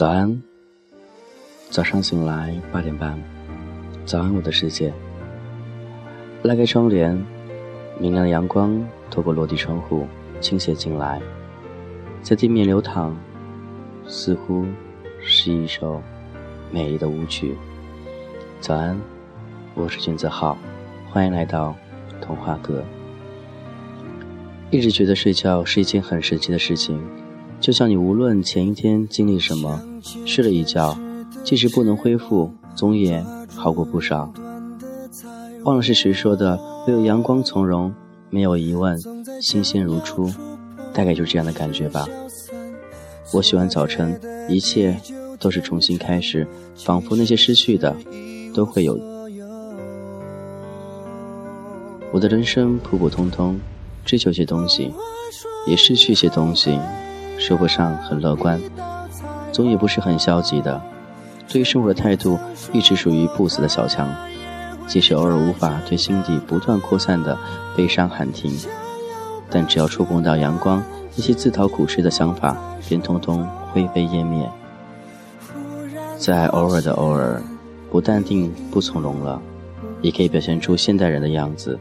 早安，早上醒来八点半，早安我的世界。拉开窗帘，明亮的阳光透过落地窗户倾泻进来，在地面流淌，似乎是一首美丽的舞曲。早安，我是君子浩，欢迎来到童话阁。一直觉得睡觉是一件很神奇的事情。就像你无论前一天经历什么，睡了一觉，即使不能恢复，总也好过不少。忘了是谁说的，唯有阳光从容，没有疑问，新鲜如初，大概就是这样的感觉吧。我喜欢早晨，一切都是重新开始，仿佛那些失去的都会有。我的人生普普通通，追求些东西，也失去些东西。生活上很乐观，总也不是很消极的。对于生活的态度一直属于不死的小强，即使偶尔无法对心底不断扩散的悲伤喊停，但只要触碰到阳光，那些自讨苦吃的想法便通通灰飞烟灭。在偶尔的偶尔，不淡定不从容了，也可以表现出现代人的样子，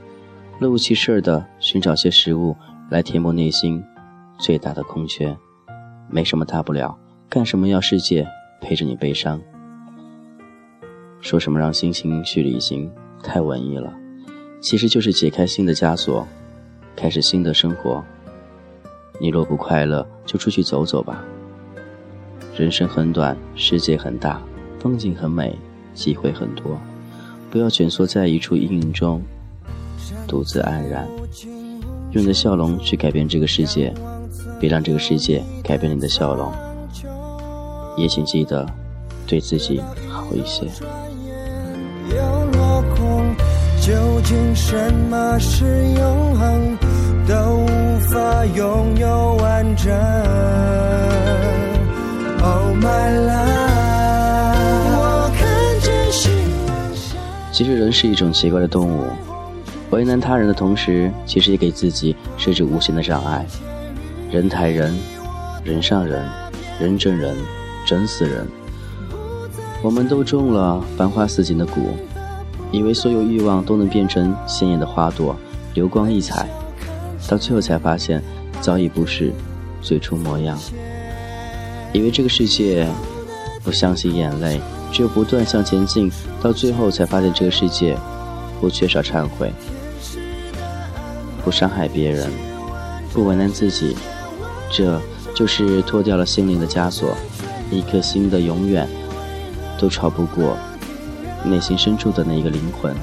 乐不其事的寻找些食物来填补内心最大的空缺。没什么大不了，干什么要世界陪着你悲伤？说什么让心情去旅行，太文艺了。其实就是解开新的枷锁，开始新的生活。你若不快乐，就出去走走吧。人生很短，世界很大，风景很美，机会很多。不要蜷缩在一处阴影中，独自黯然。用你的笑容去改变这个世界。别让这个世界改变你的笑容，也请记得对自己好一些。究竟什么是永恒，都无法拥有完整。Oh my love，其实人是一种奇怪的动物，为难他人的同时，其实也给自己设置无形的障碍。人抬人，人上人，人整人，整死人。我们都中了繁花似锦的蛊，以为所有欲望都能变成鲜艳的花朵，流光溢彩，到最后才发现，早已不是最初模样。以为这个世界不相信眼泪，只有不断向前进，到最后才发现这个世界不缺少忏悔，不伤害别人，不为难自己。这就是脱掉了心灵的枷锁，一颗心的永远都超不过内心深处的那一个灵魂，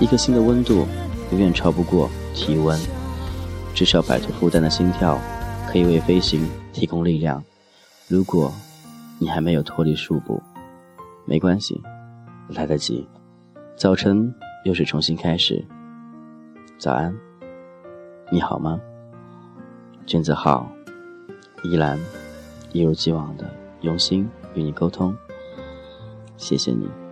一颗心的温度永远超不过体温。至少摆脱负担的心跳，可以为飞行提供力量。如果你还没有脱离束缚，没关系，来得及。早晨又是重新开始，早安，你好吗？君子好。依然一如既往的用心与你沟通，谢谢你。